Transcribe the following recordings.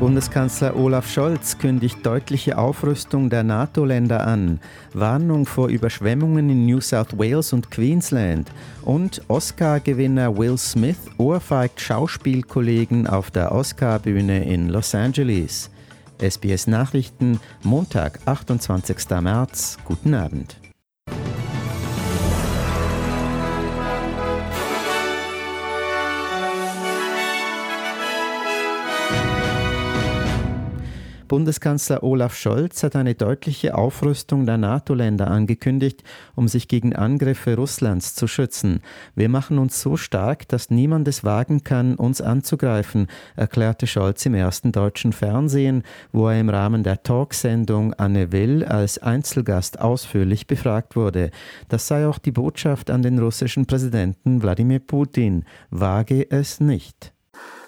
Bundeskanzler Olaf Scholz kündigt deutliche Aufrüstung der NATO-Länder an, Warnung vor Überschwemmungen in New South Wales und Queensland und Oscar-Gewinner Will Smith ohrfeigt Schauspielkollegen auf der Oscar-Bühne in Los Angeles. SBS Nachrichten, Montag, 28. März. Guten Abend. Bundeskanzler Olaf Scholz hat eine deutliche Aufrüstung der NATO-Länder angekündigt, um sich gegen Angriffe Russlands zu schützen. Wir machen uns so stark, dass niemand es wagen kann, uns anzugreifen, erklärte Scholz im ersten deutschen Fernsehen, wo er im Rahmen der Talksendung Anne Will als Einzelgast ausführlich befragt wurde. Das sei auch die Botschaft an den russischen Präsidenten Wladimir Putin. Wage es nicht.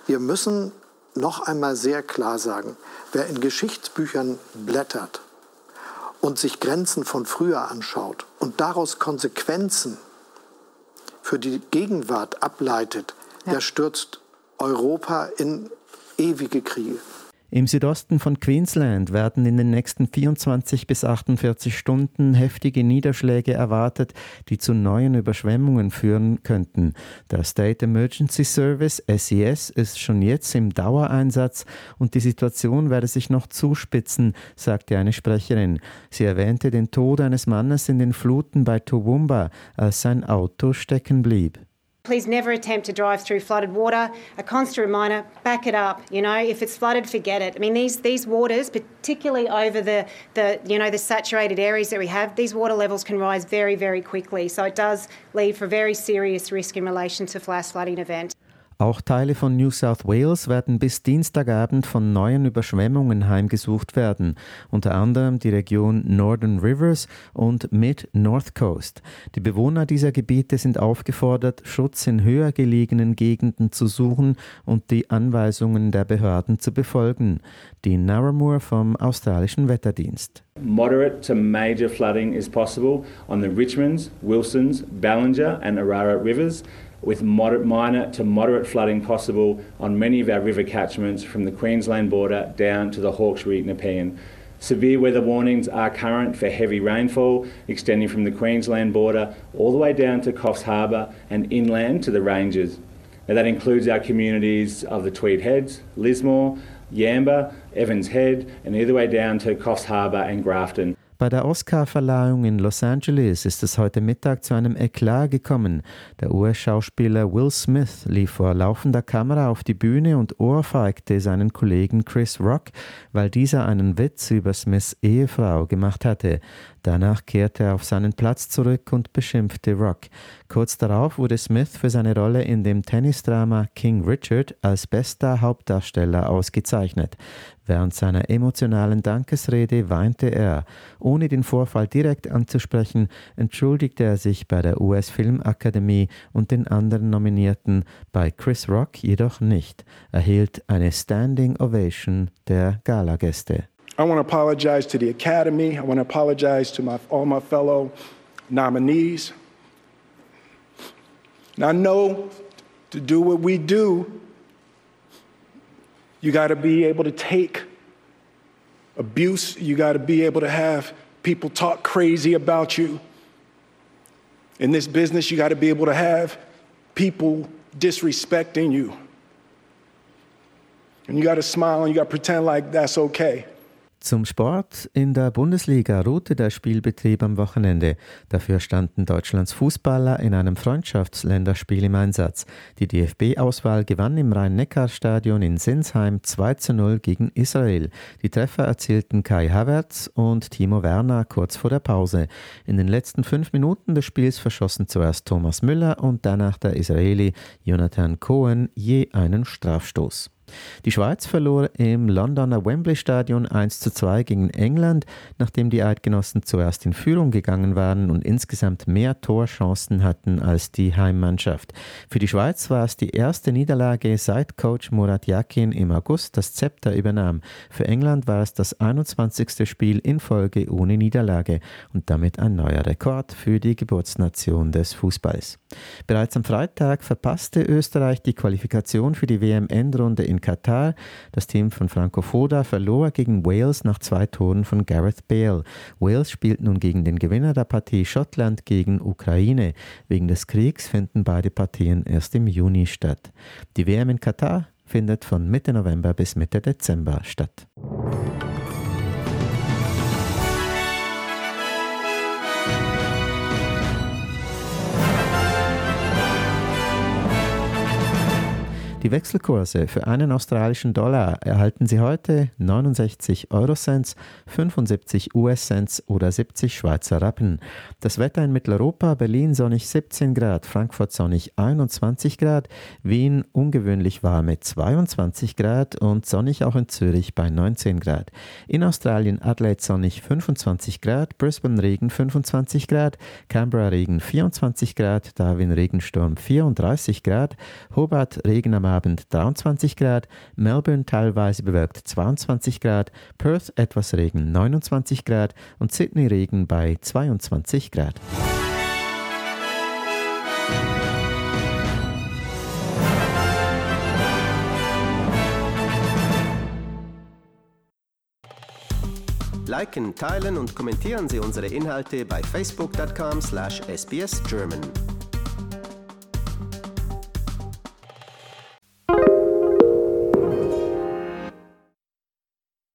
Wir müssen noch einmal sehr klar sagen, wer in Geschichtsbüchern blättert und sich Grenzen von früher anschaut und daraus Konsequenzen für die Gegenwart ableitet, ja. der stürzt Europa in ewige Kriege. Im Südosten von Queensland werden in den nächsten 24 bis 48 Stunden heftige Niederschläge erwartet, die zu neuen Überschwemmungen führen könnten. Der State Emergency Service SES e ist schon jetzt im Dauereinsatz und die Situation werde sich noch zuspitzen, sagte eine Sprecherin. Sie erwähnte den Tod eines Mannes in den Fluten bei Toowoomba, als sein Auto stecken blieb. Please never attempt to drive through flooded water. A constant reminder, back it up. You know, if it's flooded, forget it. I mean, these these waters, particularly over the, the you know the saturated areas that we have, these water levels can rise very, very quickly. So it does lead for very serious risk in relation to flash flooding events. Auch Teile von New South Wales werden bis Dienstagabend von neuen Überschwemmungen heimgesucht werden, unter anderem die Region Northern Rivers und Mid-North Coast. Die Bewohner dieser Gebiete sind aufgefordert, Schutz in höher gelegenen Gegenden zu suchen und die Anweisungen der Behörden zu befolgen. Die Narramore vom australischen Wetterdienst. Moderate to major flooding is possible on the Richmonds, Wilsons, Ballinger and Arara rivers. With moderate, minor to moderate flooding possible on many of our river catchments from the Queensland border down to the Hawkesbury Nepean. Severe weather warnings are current for heavy rainfall extending from the Queensland border all the way down to Coffs Harbour and inland to the ranges. Now, that includes our communities of the Tweed Heads, Lismore, Yamba, Evans Head, and either way down to Coffs Harbour and Grafton. Bei der Oscar-Verleihung in Los Angeles ist es heute Mittag zu einem Eklat gekommen. Der US-Schauspieler Will Smith lief vor laufender Kamera auf die Bühne und ohrfeigte seinen Kollegen Chris Rock, weil dieser einen Witz über Smiths Ehefrau gemacht hatte. Danach kehrte er auf seinen Platz zurück und beschimpfte Rock. Kurz darauf wurde Smith für seine Rolle in dem Tennisdrama King Richard als bester Hauptdarsteller ausgezeichnet. Während seiner emotionalen Dankesrede weinte er. Ohne den Vorfall direkt anzusprechen, entschuldigte er sich bei der US Filmakademie und den anderen Nominierten, bei Chris Rock jedoch nicht. Er hielt eine Standing Ovation der Galagäste. I want to apologize to the Academy. I want to apologize to my, all my fellow nominees. And I know to do what we do, you got to be able to take abuse, you got to be able to have people talk crazy about you. In this business, you got to be able to have people disrespecting you. And you got to smile and you got to pretend like that's okay. Zum Sport. In der Bundesliga ruhte der Spielbetrieb am Wochenende. Dafür standen Deutschlands Fußballer in einem Freundschaftsländerspiel im Einsatz. Die DFB-Auswahl gewann im Rhein-Neckar-Stadion in Sinsheim 2 zu 0 gegen Israel. Die Treffer erzielten Kai Havertz und Timo Werner kurz vor der Pause. In den letzten fünf Minuten des Spiels verschossen zuerst Thomas Müller und danach der Israeli Jonathan Cohen je einen Strafstoß. Die Schweiz verlor im Londoner Wembley Stadion 1 zu 2 gegen England, nachdem die Eidgenossen zuerst in Führung gegangen waren und insgesamt mehr Torchancen hatten als die Heimmannschaft. Für die Schweiz war es die erste Niederlage seit Coach Murat Yakin im August das Zepter übernahm. Für England war es das 21. Spiel in Folge ohne Niederlage und damit ein neuer Rekord für die Geburtsnation des Fußballs. Bereits am Freitag verpasste Österreich die Qualifikation für die WM-Endrunde in Katar. Das Team von Franco Foda verlor gegen Wales nach zwei Toren von Gareth Bale. Wales spielt nun gegen den Gewinner der Partie Schottland gegen Ukraine. Wegen des Kriegs finden beide Partien erst im Juni statt. Die WM in Katar findet von Mitte November bis Mitte Dezember statt. Die Wechselkurse für einen australischen Dollar erhalten Sie heute 69 Eurocents, 75 US-Cents oder 70 Schweizer Rappen. Das Wetter in Mitteleuropa, Berlin sonnig 17 Grad, Frankfurt sonnig 21 Grad, Wien ungewöhnlich warm mit 22 Grad und sonnig auch in Zürich bei 19 Grad. In Australien Adelaide sonnig 25 Grad, Brisbane Regen 25 Grad, Canberra Regen 24 Grad, Darwin Regensturm 34 Grad, Hobart Regen am Abend 23 Grad, Melbourne teilweise bewölkt 22 Grad, Perth etwas Regen 29 Grad und Sydney Regen bei 22 Grad. Liken, teilen und kommentieren Sie unsere Inhalte bei facebook.com/sbsgerman.